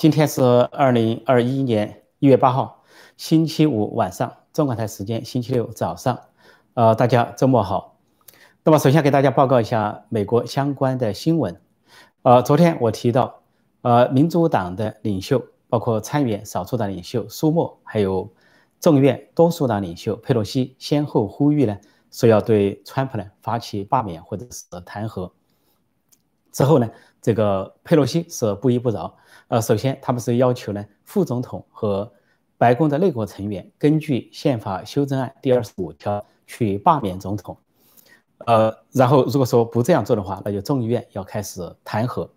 今天是二零二一年一月八号，星期五晚上，中港台时间星期六早上，呃，大家周末好。那么，首先给大家报告一下美国相关的新闻。呃，昨天我提到，呃，民主党的领袖，包括参议院少数党领袖舒默，还有众院多数党领袖佩洛西，先后呼吁呢，说要对川普呢发起罢免或者是弹劾。之后呢，这个佩洛西是不依不饶。呃，首先他们是要求呢，副总统和白宫的内阁成员根据宪法修正案第二十五条去罢免总统。呃，然后如果说不这样做的话，那就众议院要开始弹劾。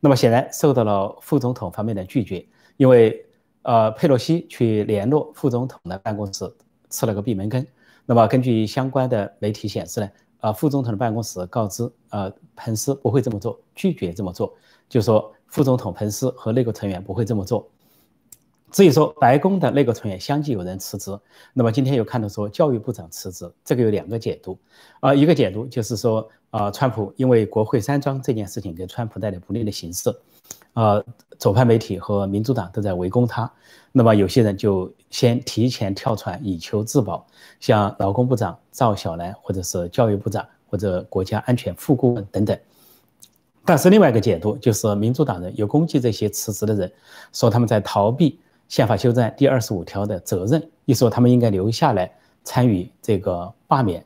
那么显然受到了副总统方面的拒绝，因为呃，佩洛西去联络副总统的办公室吃了个闭门羹。那么根据相关的媒体显示呢，啊，副总统的办公室告知呃，彭斯不会这么做，拒绝这么做，就说。副总统彭斯和内阁成员不会这么做。至于说白宫的内阁成员相继有人辞职，那么今天又看到说教育部长辞职，这个有两个解读。啊，一个解读就是说，啊，川普因为国会山庄这件事情给川普带来不利的形势，呃，左派媒体和民主党都在围攻他，那么有些人就先提前跳船以求自保，像劳工部长赵小兰，或者是教育部长或者国家安全副顾问等等。但是另外一个解读就是，民主党人有攻击这些辞职的人，说他们在逃避宪法修正案第二十五条的责任，一说他们应该留下来参与这个罢免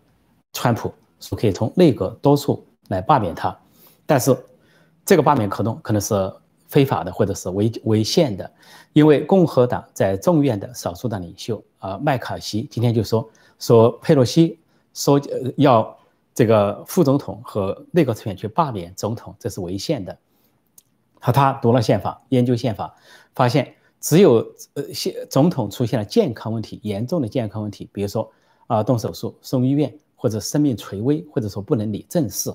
川普，说可以从内阁多数来罢免他。但是这个罢免可能可能是非法的，或者是违违宪的，因为共和党在众院的少数党领袖啊麦卡锡今天就说说佩洛西说要。这个副总统和内阁成员去罢免总统，这是违宪的。和他读了宪法，研究宪法，发现只有呃，现总统出现了健康问题，严重的健康问题，比如说啊，动手术、送医院，或者生命垂危，或者说不能理政事，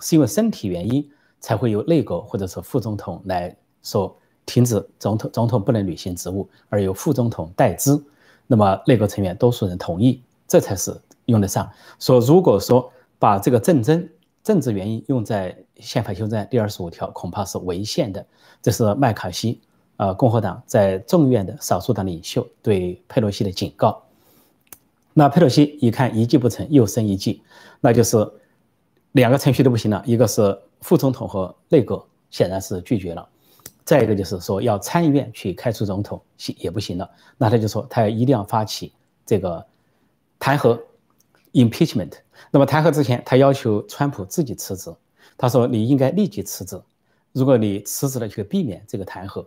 是因为身体原因才会由内阁或者是副总统来说停止总统，总统不能履行职务，而由副总统代之。那么内阁成员多数人同意，这才是用得上。说如果说。把这个政争政治原因用在宪法修正案第二十五条，恐怕是违宪的。这是麦卡锡，呃，共和党在众院的少数党领袖对佩洛西的警告。那佩洛西一看一计不成，又生一计，那就是两个程序都不行了。一个是副总统和内阁显然是拒绝了，再一个就是说要参议院去开除总统行也不行了。那他就说他一定要发起这个弹劾。impeachment，那么弹劾之前，他要求川普自己辞职。他说：“你应该立即辞职，如果你辞职了，就避免这个弹劾。”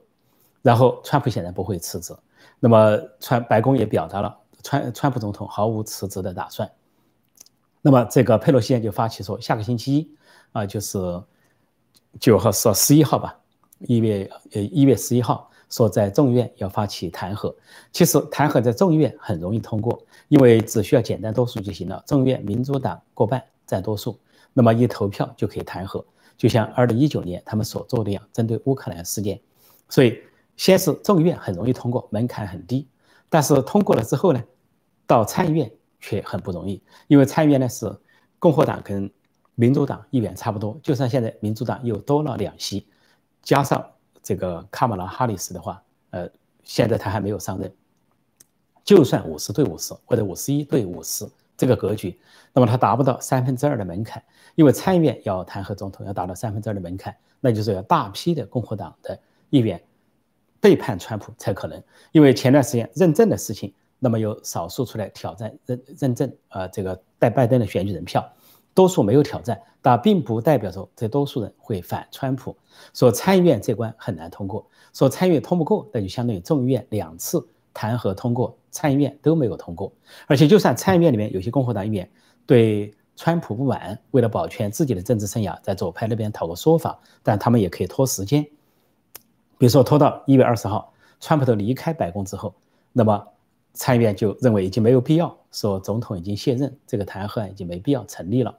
然后川普显然不会辞职。那么川白宫也表达了川川普总统毫无辞职的打算。那么这个佩洛西就发起说，下个星期一啊，就是九号说十一号吧，一月呃一月十一号。说在众议院要发起弹劾，其实弹劾在众议院很容易通过，因为只需要简单多数就行了。众议院民主党过半占多数，那么一投票就可以弹劾，就像二零一九年他们所做的样，针对乌克兰事件。所以先是众议院很容易通过，门槛很低，但是通过了之后呢，到参议院却很不容易，因为参议院呢是共和党跟民主党议员差不多，就算现在民主党又多了两席，加上。这个卡马拉哈里斯的话，呃，现在他还没有上任，就算五十对五十或者五十一对五十这个格局，那么他达不到三分之二的门槛，因为参议院要弹劾总统要达到三分之二的门槛，那就是要大批的共和党的议员背叛川普才可能。因为前段时间认证的事情，那么有少数出来挑战认认证，呃，这个带拜登的选举人票。多数没有挑战，但并不代表着这多数人会反川普。说参议院这关很难通过，说参议院通不过，那就相当于众议院两次弹劾通过，参议院都没有通过。而且，就算参议院里面有些共和党议员对川普不满，为了保全自己的政治生涯，在左派那边讨个说法，但他们也可以拖时间，比如说拖到一月二十号，川普都离开白宫之后，那么参议院就认为已经没有必要，说总统已经卸任，这个弹劾案已经没必要成立了。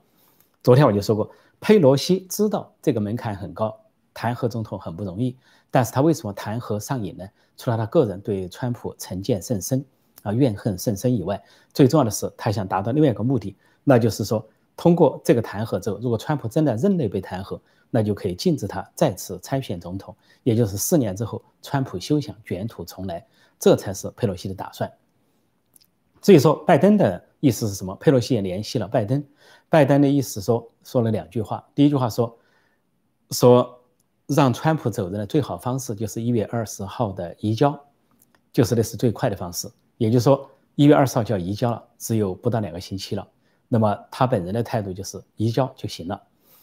昨天我就说过，佩洛西知道这个门槛很高，弹劾总统很不容易，但是他为什么弹劾上瘾呢？除了他个人对川普成见甚深啊，怨恨甚深以外，最重要的是他想达到另外一个目的，那就是说通过这个弹劾之后，如果川普真的任内被弹劾，那就可以禁止他再次参选总统，也就是四年之后，川普休想卷土重来。这才是佩洛西的打算。至于说拜登的意思是什么？佩洛西也联系了拜登，拜登的意思说说了两句话。第一句话说说让川普走人的最好方式就是一月二十号的移交，就是那是最快的方式。也就是说一月二十号就要移交了，只有不到两个星期了。那么他本人的态度就是移交就行了。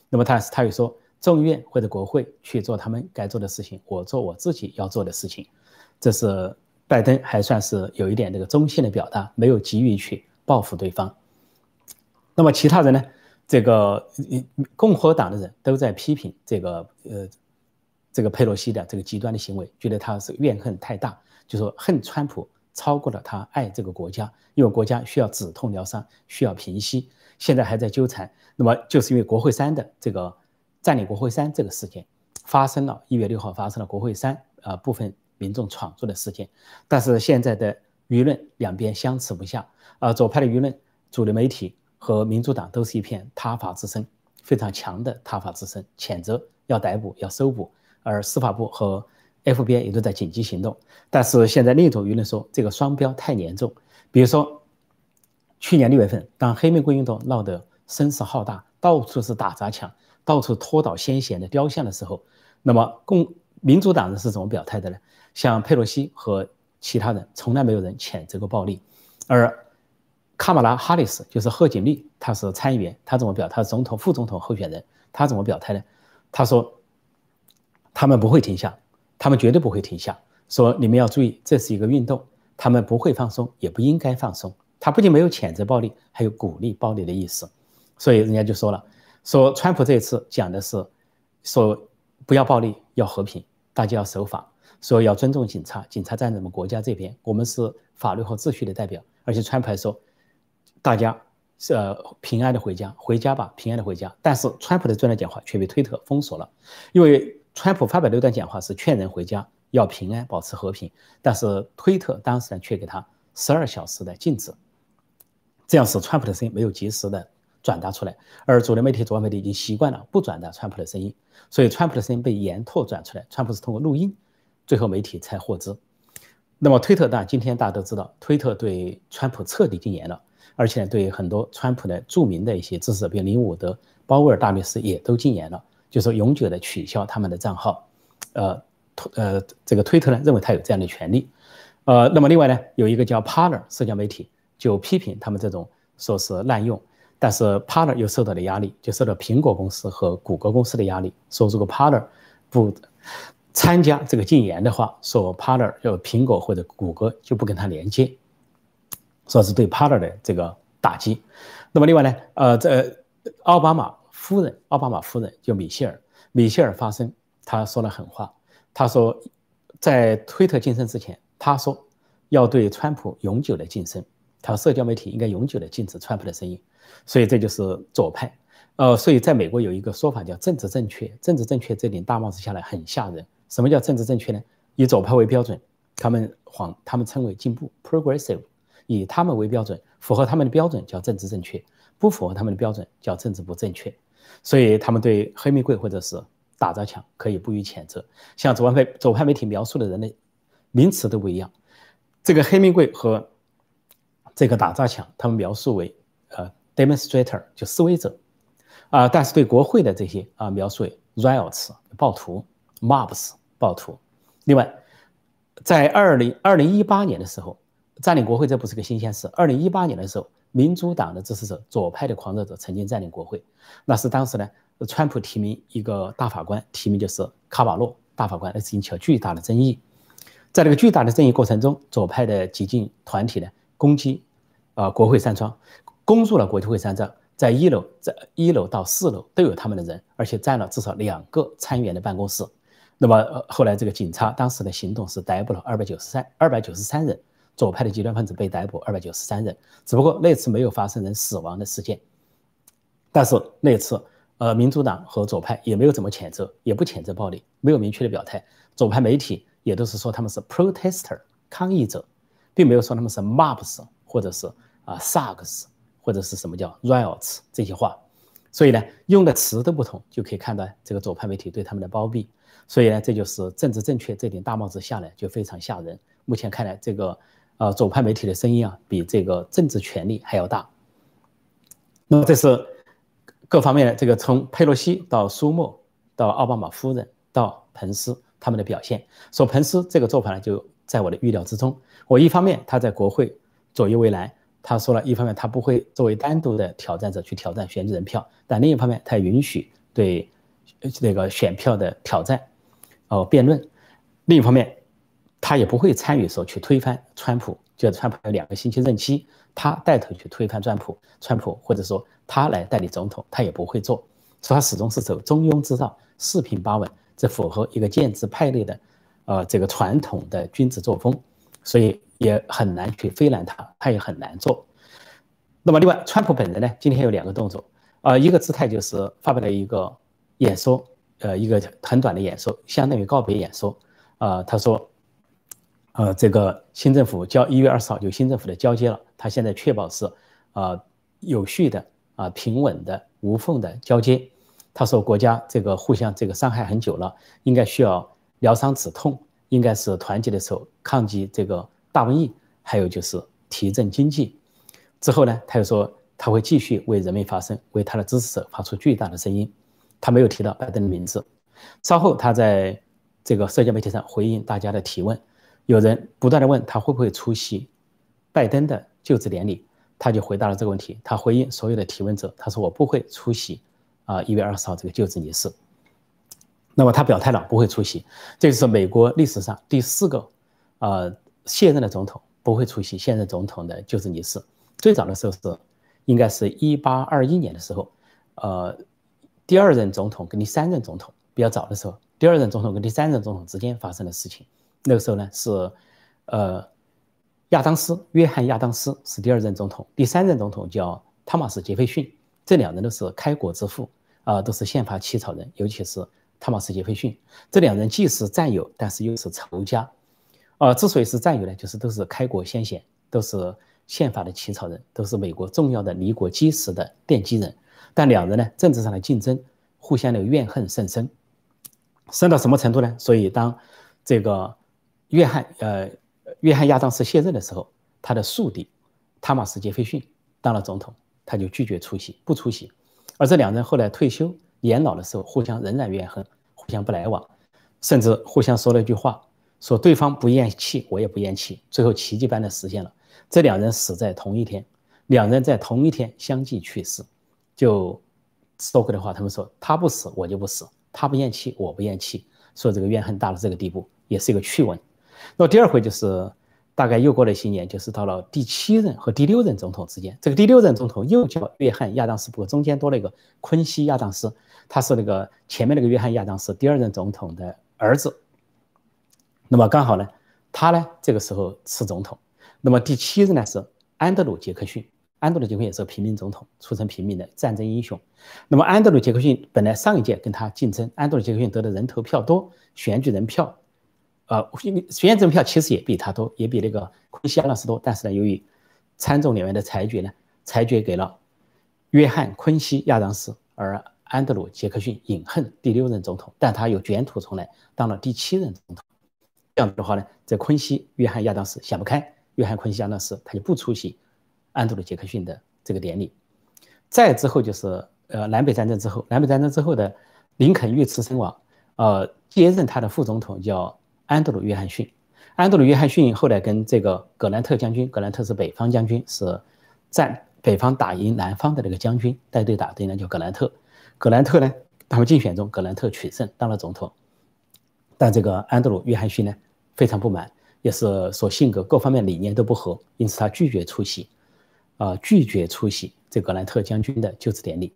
那么他他又说。众议院或者国会去做他们该做的事情，我做我自己要做的事情，这是拜登还算是有一点这个中性的表达，没有急于去报复对方。那么其他人呢？这个共和党的人都在批评这个呃这个佩洛西的这个极端的行为，觉得他是怨恨太大，就说恨川普超过了他爱这个国家，因为国家需要止痛疗伤，需要平息，现在还在纠缠。那么就是因为国会山的这个。占领国会山这个事件发生了，一月六号发生了国会山啊部分民众闯入的事件，但是现在的舆论两边相持不下啊，左派的舆论、主流媒体和民主党都是一片挞伐之声，非常强的挞伐之声，谴责要逮捕、要搜捕，而司法部和 FBI 也都在紧急行动。但是现在另一种舆论说这个双标太严重，比如说去年六月份，当黑玫瑰运动闹得声势浩大，到处是打砸抢。到处拖倒先贤的雕像的时候，那么共民主党人是怎么表态的呢？像佩洛西和其他人，从来没有人谴责过暴力。而卡马拉哈里斯就是贺锦丽，她是参议员，她怎么表？她是总统、副总统候选人，她怎么表态呢？她说他们不会停下，他们绝对不会停下。说你们要注意，这是一个运动，他们不会放松，也不应该放松。他不仅没有谴责暴力，还有鼓励暴力的意思。所以人家就说了。说川普这一次讲的是，说不要暴力，要和平，大家要守法，说要尊重警察，警察站在我们国家这边，我们是法律和秩序的代表。而且川普还说，大家呃平安的回家，回家吧，平安的回家。但是川普的这段讲话却被推特封锁了，因为川普发表那段讲话是劝人回家，要平安，保持和平。但是推特当时呢却给他十二小时的禁止，这样使川普的声音没有及时的。转达出来，而主流媒体、主流媒体已经习惯了不转达川普的声音，所以川普的声音被延拓转出来。川普是通过录音，最后媒体才获知。那么推特当然今天大家都知道，推特对川普彻底禁言了，而且对很多川普的著名的一些支持，比如林伍德、鲍威尔大律师也都禁言了，就是永久的取消他们的账号。呃，推呃这个推特呢认为他有这样的权利。呃，那么另外呢有一个叫 Parler 社交媒体就批评他们这种说是滥用。但是 Parler 又受到了压力，就受到苹果公司和谷歌公司的压力，说如果 Parler 不参加这个禁言的话，说 Parler 要苹果或者谷歌就不跟他连接，说是对 Parler 的这个打击。那么另外呢，呃，这奥巴马夫人，奥巴马夫人就米歇尔，米歇尔发声，他说了狠话，他说在推特晋升之前，他说要对川普永久的晋升，他说社交媒体应该永久的禁止川普的声音。所以这就是左派，呃，所以在美国有一个说法叫政治正确。政治正确这顶大帽子下来很吓人。什么叫政治正确呢？以左派为标准，他们谎，他们称为进步 （progressive）。以他们为标准，符合他们的标准叫政治正确，不符合他们的标准叫政治不正确。所以他们对黑玫瑰或者是打砸抢可以不予谴责。像左派左派媒体描述的人的名词都不一样。这个黑玫瑰和这个打砸抢，他们描述为呃。demonstrator 就示威者，啊，但是对国会的这些啊描述为 riots 暴徒，mobs 暴徒。另外，在二零二零一八年的时候，占领国会这不是个新鲜事。二零一八年的时候，民主党的支持者、左派的狂热者曾经占领国会，那是当时呢，川普提名一个大法官，提名就是卡瓦诺大法官，那是引起了巨大的争议。在这个巨大的争议过程中，左派的激进团体呢攻击啊国会山庄。攻入了国会山庄，在一楼，在一楼到四楼都有他们的人，而且占了至少两个参议员的办公室。那么，呃，后来这个警察当时的行动是逮捕了二百九十三二百九十三人，左派的极端分子被逮捕二百九十三人。只不过那次没有发生人死亡的事件，但是那次，呃，民主党和左派也没有怎么谴责，也不谴责暴力，没有明确的表态。左派媒体也都是说他们是 protester 抗议者，并没有说他们是 mobs 或者是啊 thugs。或者是什么叫 riots 这些话，所以呢，用的词都不同，就可以看到这个左派媒体对他们的包庇。所以呢，这就是政治正确这顶大帽子下来就非常吓人。目前看来，这个呃左派媒体的声音啊，比这个政治权力还要大。那么这是各方面的这个从佩洛西到苏莫到奥巴马夫人到彭斯他们的表现。说彭斯这个做法呢，就在我的预料之中。我一方面他在国会左右为难，他说了一方面他不会作为单独的挑战者去挑战选举人票，但另一方面他允许对那个选票的挑战哦辩论。另一方面，他也不会参与说去推翻川普，就川普有两个星期任期。他带头去推翻川普，川普或者说他来代理总统，他也不会做，所以他始终是走中庸之道，四平八稳，这符合一个建制派类的，呃，这个传统的君子作风，所以也很难去非难他，他也很难做。那么另外，川普本人呢，今天有两个动作，呃，一个姿态就是发表了一个演说，呃，一个很短的演说，相当于告别演说，呃，他说。呃，这个新政府交一月二十号就新政府的交接了，他现在确保是，呃，有序的啊，平稳的、无缝的交接。他说国家这个互相这个伤害很久了，应该需要疗伤止痛，应该是团结的时候抗击这个大瘟疫，还有就是提振经济。之后呢，他又说他会继续为人民发声，为他的支持者发出巨大的声音。他没有提到拜登的名字。稍后他在这个社交媒体上回应大家的提问。有人不断的问他会不会出席拜登的就职典礼，他就回答了这个问题。他回应所有的提问者，他说我不会出席啊一月二十号这个就职仪式。那么他表态了不会出席，这是美国历史上第四个呃现任的总统不会出席现任总统的就职仪式。最早的时候是应该是一八二一年的时候，呃第二任总统跟第三任总统比较早的时候，第二任总统跟第三任总统之间发生的事情。那个时候呢是，呃，亚当斯约翰亚当斯是第二任总统，第三任总统叫汤马斯杰斐逊，这两人都是开国之父啊，都是宪法起草人，尤其是汤马斯杰斐逊，这两人既是战友，但是又是仇家，啊，之所以是战友呢，就是都是开国先贤，都是宪法的起草人，都是美国重要的立国基石的奠基人，但两人呢政治上的竞争，互相的怨恨甚深，深到什么程度呢？所以当这个。约翰呃，约翰亚当斯卸任的时候，他的宿敌汤马斯杰斐逊当了总统，他就拒绝出席，不出席。而这两人后来退休年老的时候，互相仍然怨恨，互相不来往，甚至互相说了一句话，说对方不咽气，我也不咽气。最后奇迹般的实现了，这两人死在同一天，两人在同一天相继去世。就说过的话，他们说他不死我就不死，他不咽气我不咽气，说这个怨恨大到这个地步，也是一个趣闻。那第二回就是大概又过了一些年，就是到了第七任和第六任总统之间。这个第六任总统又叫约翰亚当斯，不过中间多了一个昆西亚当斯，他是那个前面那个约翰亚当斯第二任总统的儿子。那么刚好呢，他呢这个时候是总统。那么第七任呢是安德鲁杰克逊，安德鲁杰克逊也是个平民总统，出身平民的战争英雄。那么安德鲁杰克逊本来上一届跟他竞争，安德鲁杰克逊得的人头票多，选举人票。呃，选举人票其实也比他多，也比那个昆西亚当斯多，但是呢，由于参众两院的裁决呢，裁决给了约翰昆西亚当斯，而安德鲁杰克逊饮恨第六任总统，但他又卷土重来，当了第七任总统。这样子的话呢，在昆西约翰亚当斯想不开，约翰昆西亚当斯他就不出席安德鲁杰克逊的这个典礼。再之后就是呃南北战争之后，南北战争之后的林肯遇刺身亡，呃接任他的副总统叫。安德鲁·约翰逊，安德鲁·约翰逊后来跟这个格兰特将军，格兰特是北方将军，是战北方打赢南方的那个将军，带队打的呢叫格兰特。格兰特呢，他们竞选中，格兰特取胜当了总统，但这个安德鲁·约翰逊呢非常不满，也是说性格各方面理念都不合，因此他拒绝出席，啊，拒绝出席这格兰特将军的就职典礼。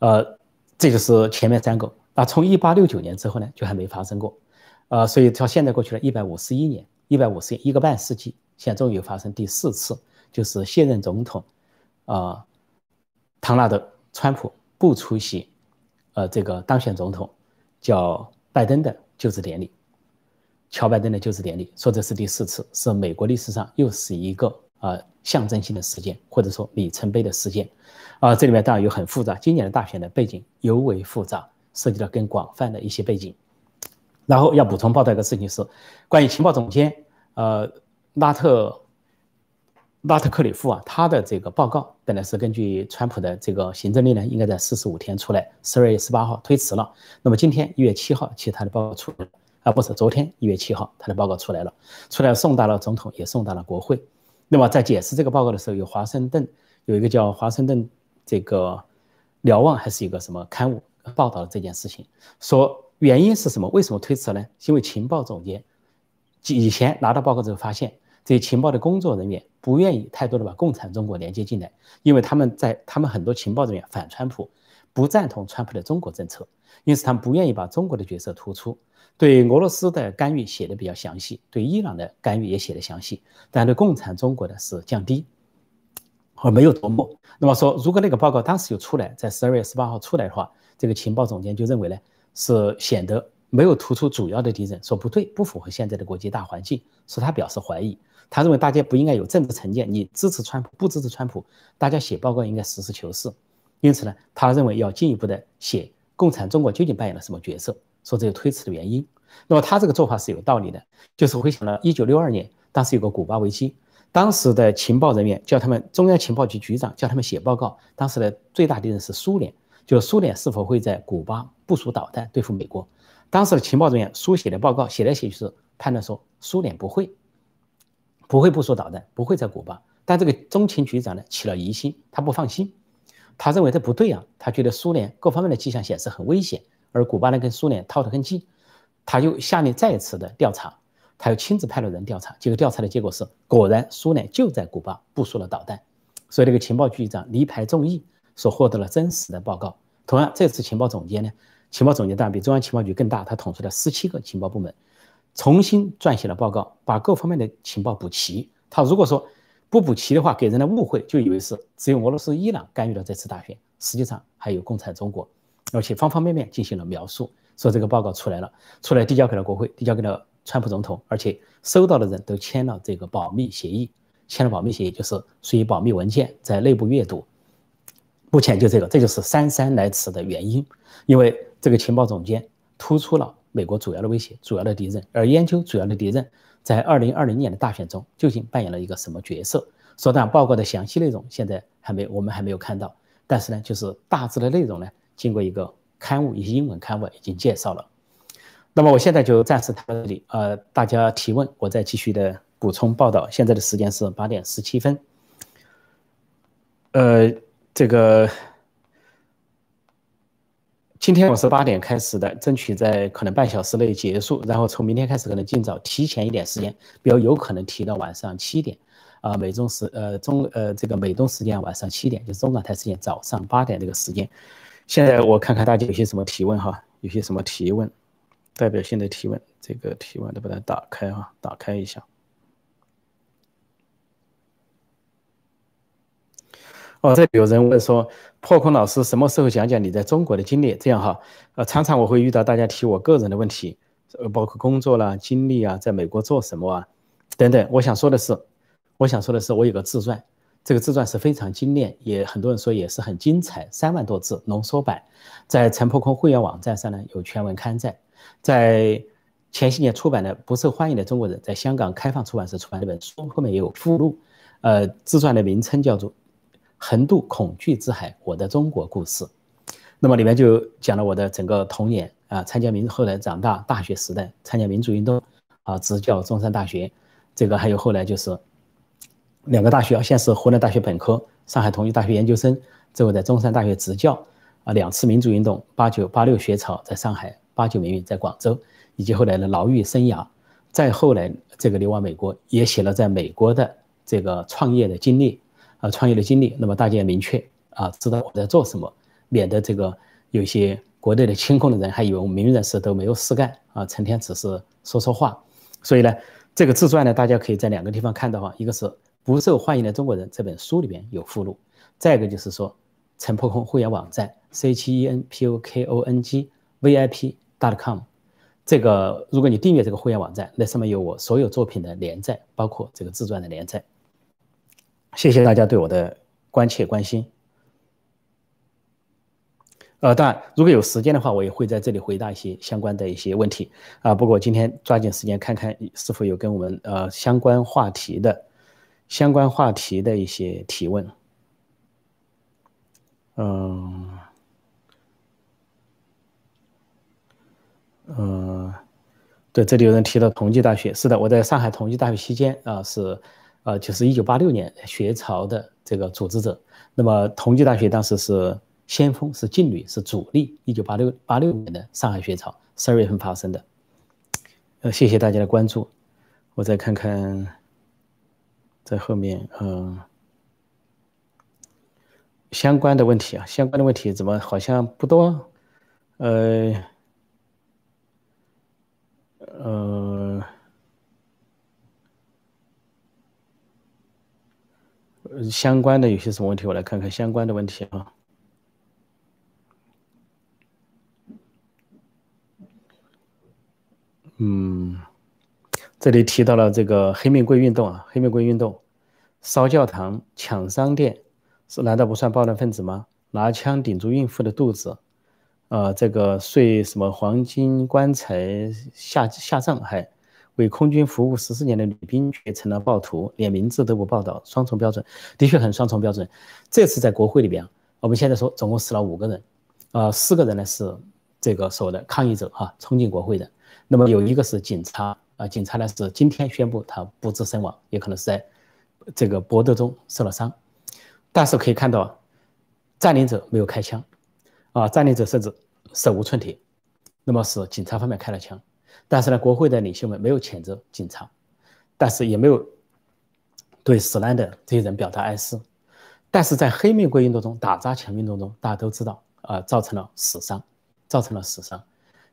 呃，这就是前面三个。那从一八六九年之后呢，就还没发生过。呃，所以到现在过去了一百五十一年，一百五十一个半世纪，现在终于发生第四次，就是现任总统，啊，唐纳德·川普不出席，呃，这个当选总统叫拜登的就职典礼，乔拜登的就职典礼，说这是第四次，是美国历史上又是一个啊象征性的事件，或者说里程碑的事件。啊，这里面当然有很复杂，今年的大选的背景尤为复杂，涉及到更广泛的一些背景。然后要补充报道一个事情是，关于情报总监呃拉特拉特克里夫啊，他的这个报告本来是根据川普的这个行政令呢，应该在四十五天出来，十二月十八号推迟了。那么今天一月七号，其实他的报告出来了，啊不是昨天一月七号他的报告出来了，出来送达了总统，也送达了国会。那么在解释这个报告的时候，有华盛顿有一个叫华盛顿。这个瞭望还是一个什么刊物报道了这件事情，说原因是什么？为什么推迟呢？因为情报总监以前拿到报告之后发现，这些情报的工作人员不愿意太多的把共产中国连接进来，因为他们在他们很多情报人员反川普，不赞同川普的中国政策，因此他们不愿意把中国的角色突出，对俄罗斯的干预写的比较详细，对伊朗的干预也写的详细，但对共产中国的是降低。而没有琢磨。那么说，如果那个报告当时有出来，在十二月十八号出来的话，这个情报总监就认为呢，是显得没有突出主要的敌人，说不对，不符合现在的国际大环境，所以他表示怀疑。他认为大家不应该有政治成见，你支持川普不支持川普，大家写报告应该实事求是。因此呢，他认为要进一步的写共产中国究竟扮演了什么角色，说这个推迟的原因。那么他这个做法是有道理的，就是回想了一九六二年，当时有个古巴危机。当时的情报人员叫他们中央情报局局长叫他们写报告。当时的最大敌人是苏联，就苏联是否会在古巴部署导弹对付美国？当时的情报人员书写的报告写来写去是判断说苏联不会，不会部署导弹，不会在古巴。但这个中情局长呢起了疑心，他不放心，他认为这不对啊，他觉得苏联各方面的迹象显示很危险，而古巴呢跟苏联套得很近，他就下令再次的调查。他又亲自派了人调查，结果调查的结果是，果然苏联就在古巴部署了导弹，所以这个情报局长离排众议，所获得了真实的报告。同样，这次情报总监呢，情报总监当然比中央情报局更大，他统筹了十七个情报部门，重新撰写了报告，把各方面的情报补齐。他如果说不补齐的话，给人的误会就以为是只有俄罗斯、伊朗干预了这次大选，实际上还有共产中国，而且方方面面进行了描述。说这个报告出来了，出来递交给了国会，递交给了。川普总统，而且收到的人都签了这个保密协议，签了保密协议就是属于保密文件，在内部阅读。目前就这个，这就是姗姗来迟的原因，因为这个情报总监突出了美国主要的威胁、主要的敌人，而研究主要的敌人在二零二零年的大选中究竟扮演了一个什么角色。说当，报告的详细内容现在还没，我们还没有看到，但是呢，就是大致的内容呢，经过一个刊物，一些英文刊物已经介绍了。那么我现在就暂时谈到这里，呃，大家提问，我再继续的补充报道。现在的时间是八点十七分，呃，这个今天我是八点开始的，争取在可能半小时内结束，然后从明天开始可能尽早提前一点时间，比较有可能提到晚上七点，啊，美中时呃中呃这个美东时间晚上七点，就是中港台时间早上八点这个时间。现在我看看大家有些什么提问哈，有些什么提问。代表性的提问，这个提问都把它打开哈，打开一下。哦，这里有人问说，破空老师什么时候讲讲你在中国的经历？这样哈，呃，常常我会遇到大家提我个人的问题，呃，包括工作啦、经历啊，在美国做什么啊，等等。我想说的是，我想说的是，我有个自传，这个自传是非常精炼，也很多人说也是很精彩，三万多字浓缩版，在陈破空会员网站上呢有全文刊载。在前些年出版的《不受欢迎的中国人》在香港开放出版社出版这本书，后面也有附录。呃，自传的名称叫做《横渡恐惧之海：我的中国故事》。那么里面就讲了我的整个童年啊，参加民后来长大大学时代参加民主运动啊，执教中山大学，这个还有后来就是两个大学啊，先是湖南大学本科，上海同济大学研究生，最后在中山大学执教啊，两次民主运动八九八六学潮在上海。八九民运在广州，以及后来的牢狱生涯，再后来这个流亡美国，也写了在美国的这个创业的经历啊，创业的经历。那么大家也明确啊，知道我在做什么，免得这个有些国内的清空的人还以为我们名人士都没有事干啊，成天只是说说话。所以呢，这个自传呢，大家可以在两个地方看到哈，一个是不受欢迎的中国人这本书里边有附录，再一个就是说陈破空会员网站 c h e n p o k o n g v i p。dot.com，这个如果你订阅这个会员网站，那上面有我所有作品的连载，包括这个自传的连载。谢谢大家对我的关切关心。呃，当然，如果有时间的话，我也会在这里回答一些相关的一些问题啊。不过今天抓紧时间看看是否有跟我们呃相关话题的相关话题的一些提问。嗯，嗯，对，这里有人提到同济大学，是的，我在上海同济大学期间啊，是呃，就是一九八六年学潮的这个组织者。那么同济大学当时是。先锋是劲旅是主力，一九八六八六年的上海学潮十二月份发生的。呃，谢谢大家的关注。我再看看，在后面，嗯，相关的问题啊，相关的问题怎么好像不多？呃，呃，相关的有些什么问题？我来看看相关的问题啊。嗯，这里提到了这个黑玫瑰运动啊，黑玫瑰运动，烧教堂、抢商店，是难道不算暴乱分子吗？拿枪顶住孕妇的肚子，呃，这个睡什么黄金棺材下下葬，还为空军服务十四年的女兵却成了暴徒，连名字都不报道，双重标准，的确很双重标准。这次在国会里边，我们现在说总共死了五个人，呃，四个人呢是这个所谓的抗议者哈，冲进国会的。那么有一个是警察啊，警察呢是今天宣布他不治身亡，也可能是在这个搏斗中受了伤，但是可以看到占领者没有开枪，啊，占领者甚至手无寸铁，那么是警察方面开了枪，但是呢，国会的领袖们没有谴责警察，但是也没有对死难的这些人表达哀思，但是在黑玫瑰运动中打砸抢运动中，大家都知道啊，造成了死伤，造成了死伤，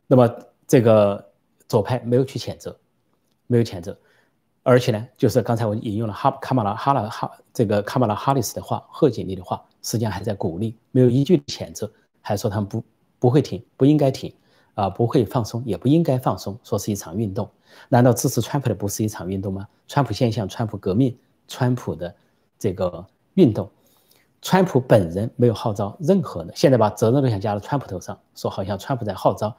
那么这个。左派没有去谴责，没有谴责，而且呢，就是刚才我引用了哈卡马拉哈拉哈这个卡马拉哈里斯的话，贺锦丽的话，实际上还在鼓励，没有一句谴责，还说他们不不会停，不应该停，啊，不会放松，也不应该放松，说是一场运动，难道支持川普的不是一场运动吗？川普现象、川普革命、川普的这个运动，川普本人没有号召任何的，现在把责任都想加到川普头上，说好像川普在号召，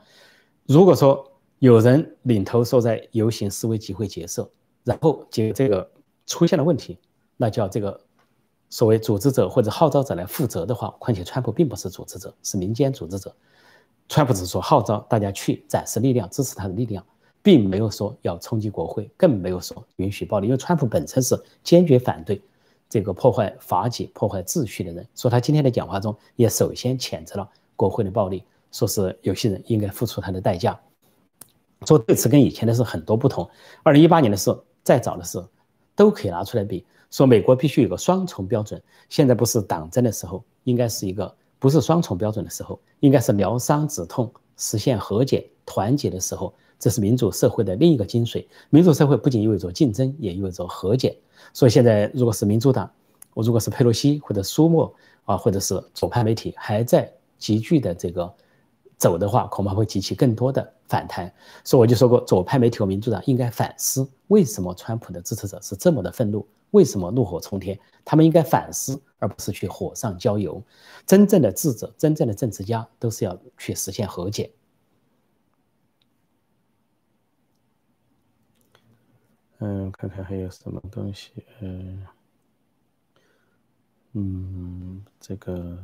如果说。有人领头说在游行示威集会结社，然后结这个出现了问题，那叫这个所谓组织者或者号召者来负责的话，况且川普并不是组织者，是民间组织者，川普只是说号召大家去展示力量，支持他的力量，并没有说要冲击国会，更没有说允许暴力，因为川普本身是坚决反对这个破坏法纪、破坏秩序的人，说他今天的讲话中也首先谴责了国会的暴力，说是有些人应该付出他的代价。说这次跟以前的是很多不同。二零一八年的事，再早的事，都可以拿出来比。说美国必须有个双重标准。现在不是党争的时候，应该是一个不是双重标准的时候，应该是疗伤止痛、实现和解、团结的时候。这是民主社会的另一个精髓。民主社会不仅意味着竞争，也意味着和解。所以现在，如果是民主党，我如果是佩洛西或者苏莫啊，或者是左派媒体还在急剧的这个。走的话，恐怕会激起更多的反弹。所以我就说过，左派媒体和民主党应该反思，为什么川普的支持者是这么的愤怒，为什么怒火冲天？他们应该反思，而不是去火上浇油。真正的智者，真正的政治家，都是要去实现和解。嗯，看看还有什么东西。嗯，嗯，这个。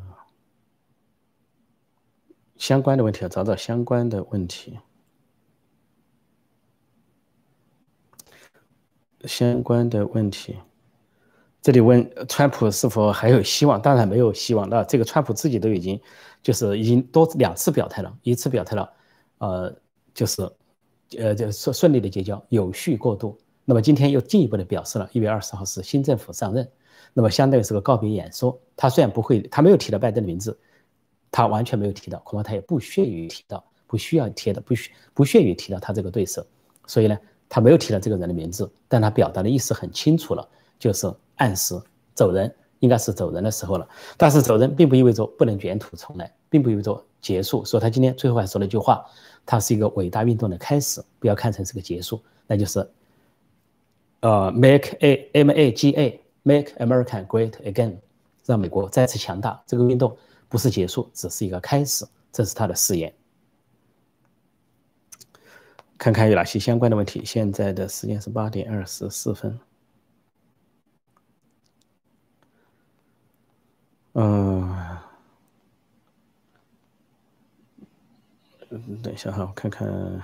相关的问题要找找相关的问题，相关的问题。这里问川普是否还有希望？当然没有希望了。这个川普自己都已经就是已经多两次表态了，一次表态了，呃，就是呃就顺顺利的结交，有序过渡。那么今天又进一步的表示了，一月二十号是新政府上任，那么相当于是个告别演说。他虽然不会，他没有提到拜登的名字。他完全没有提到，恐怕他也不屑于提到，不需要提的，不需不屑于提到他这个对手，所以呢，他没有提到这个人的名字，但他表达的意思很清楚了，就是暗示走人，应该是走人的时候了。但是走人并不意味着不能卷土重来，并不意味着结束。所以他今天最后还说了一句话，他是一个伟大运动的开始，不要看成是个结束，那就是，呃，make a m a g a Make America Great Again，让美国再次强大。这个运动不是结束，只是一个开始。这是他的誓言。看看有哪些相关的问题。现在的时间是八点二十四分。嗯，等一下哈，我看看。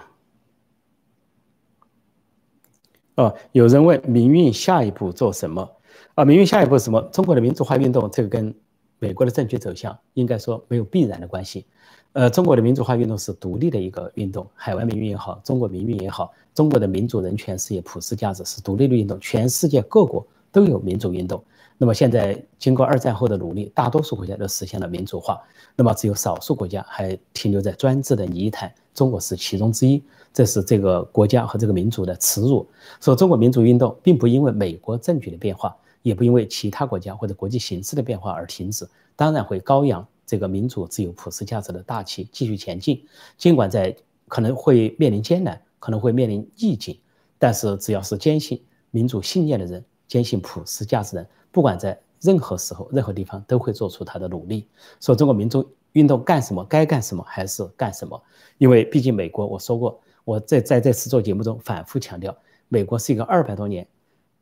哦，有人问民运下一步做什么？啊，民运下一步什么？中国的民主化运动，这个跟美国的政局走向应该说没有必然的关系。呃，中国的民主化运动是独立的一个运动，海外民运也好，中国民运也好，中国的民主人权事业普世价值是独立的运动，全世界各国都有民主运动。那么现在经过二战后的努力，大多数国家都实现了民主化，那么只有少数国家还停留在专制的泥潭，中国是其中之一，这是这个国家和这个民族的耻辱。说中国民主运动并不因为美国政局的变化，也不因为其他国家或者国际形势的变化而停止，当然会高扬。这个民主、自由、普世价值的大旗继续前进，尽管在可能会面临艰难，可能会面临逆境，但是只要是坚信民主信念的人，坚信普世价值的人，不管在任何时候、任何地方，都会做出他的努力。说中国民主运动干什么，该干什么还是干什么，因为毕竟美国，我说过，我在在这次做节目中反复强调，美国是一个二百多年，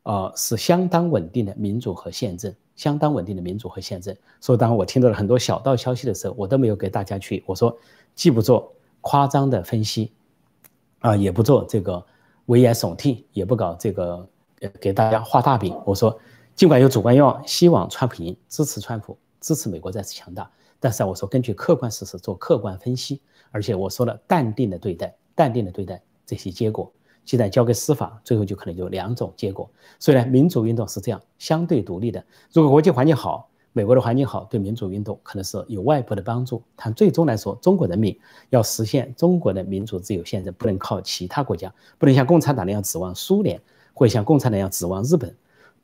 呃，是相当稳定的民主和宪政。相当稳定的民主和宪政，所以当我听到了很多小道消息的时候，我都没有给大家去我说，既不做夸张的分析，啊，也不做这个危言耸听，也不搞这个给大家画大饼。我说，尽管有主观愿望，希望川普赢，支持川普，支持美国再次强大，但是啊，我说根据客观事实做客观分析，而且我说了淡定的对待，淡定的对待这些结果。既然交给司法，最后就可能有两种结果。所以呢，民主运动是这样相对独立的。如果国际环境好，美国的环境好，对民主运动可能是有外部的帮助。但最终来说，中国人民要实现中国的民主自由宪政，不能靠其他国家，不能像共产党那样指望苏联，或者像共产党那样指望日本。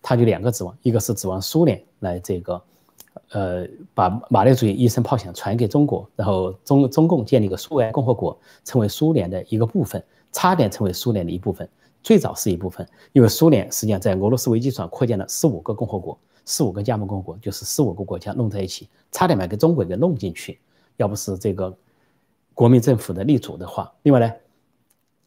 他就两个指望，一个是指望苏联来这个，呃，把马列主义一声炮响传给中国，然后中中共建立一个苏维埃共和国，成为苏联的一个部分。差点成为苏联的一部分，最早是一部分，因为苏联实际上在俄罗斯为基础上扩建了十五个共和国，十五个加盟共和国，就是十五个国家弄在一起，差点把给中国给弄进去。要不是这个国民政府的立足的话，另外呢，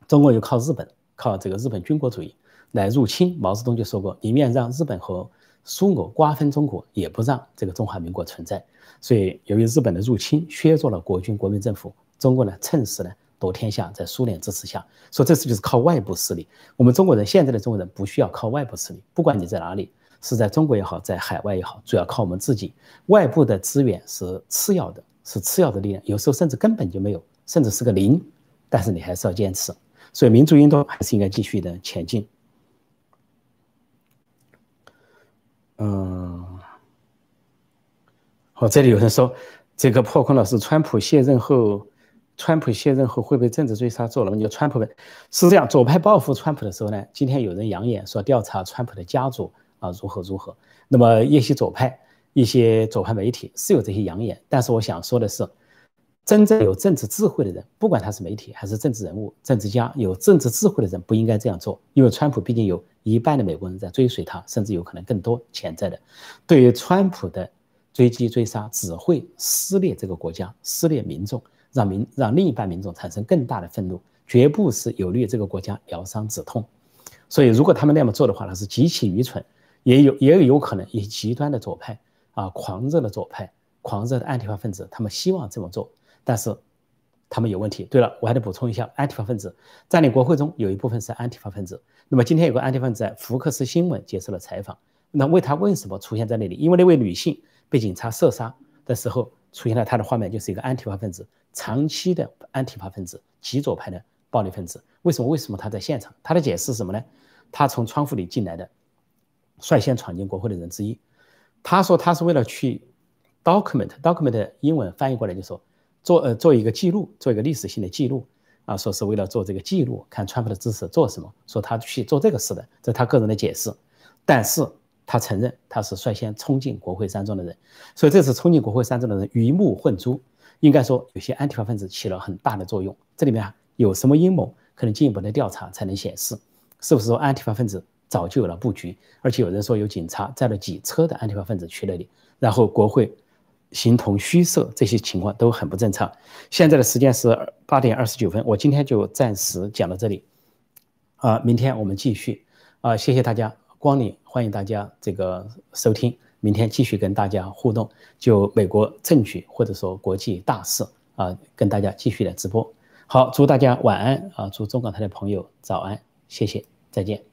中国又靠日本，靠这个日本军国主义来入侵。毛泽东就说过，宁愿让日本和苏俄瓜分中国，也不让这个中华民国存在。所以，由于日本的入侵削弱了国军国民政府，中国呢趁势呢。夺天下，在苏联支持下，说这次就是靠外部势力。我们中国人现在的中国人不需要靠外部势力，不管你在哪里，是在中国也好，在海外也好，主要靠我们自己。外部的资源是次要的，是次要的力量，有时候甚至根本就没有，甚至是个零。但是你还是要坚持，所以民主运动还是应该继续的前进。嗯，好，这里有人说，这个破空老师，川普卸任后。川普卸任后会被政治追杀坐牢吗？就川普是这样，左派报复川普的时候呢，今天有人扬言说调查川普的家族啊如何如何。那么一些左派、一些左派媒体是有这些扬言，但是我想说的是，真正有政治智慧的人，不管他是媒体还是政治人物、政治家，有政治智慧的人不应该这样做，因为川普毕竟有一半的美国人在追随他，甚至有可能更多潜在的。对于川普的追击追杀，只会撕裂这个国家，撕裂民众。让民让另一半民众产生更大的愤怒，绝不是有利于这个国家疗伤止痛。所以，如果他们那么做的话，那是极其愚蠢，也有也有有可能以极端的左派啊，狂热的左派，狂热的安提法分子，他们希望这么做，但是他们有问题。对了，我还得补充一下，安提法分子占领国会中有一部分是安提法分子。那么今天有个安提法分子在福克斯新闻接受了采访，那为他为什么出现在那里？因为那位女性被警察射杀的时候。出现了他的画面，就是一个安提法分子，长期的安提法分子，极左派的暴力分子。为什么？为什么他在现场？他的解释是什么呢？他从窗户里进来的，率先闯进国会的人之一。他说他是为了去 document，document 英文翻译过来就说做呃做一个记录，做一个历史性的记录啊，说是为了做这个记录，看川普的支持做什么，说他去做这个事的，这是他个人的解释。但是。他承认他是率先冲进国会山庄的人，所以这次冲进国会山庄的人鱼目混珠，应该说有些安提法分子起了很大的作用。这里面有什么阴谋，可能进一步的调查才能显示，是不是说安提法分子早就有了布局，而且有人说有警察载了几车的安提法分子去那里，然后国会形同虚设，这些情况都很不正常。现在的时间是八点二十九分，我今天就暂时讲到这里，啊，明天我们继续，啊，谢谢大家光临，欢迎大家这个收听，明天继续跟大家互动，就美国政局或者说国际大事啊，跟大家继续的直播。好，祝大家晚安啊，祝中港台的朋友早安，谢谢，再见。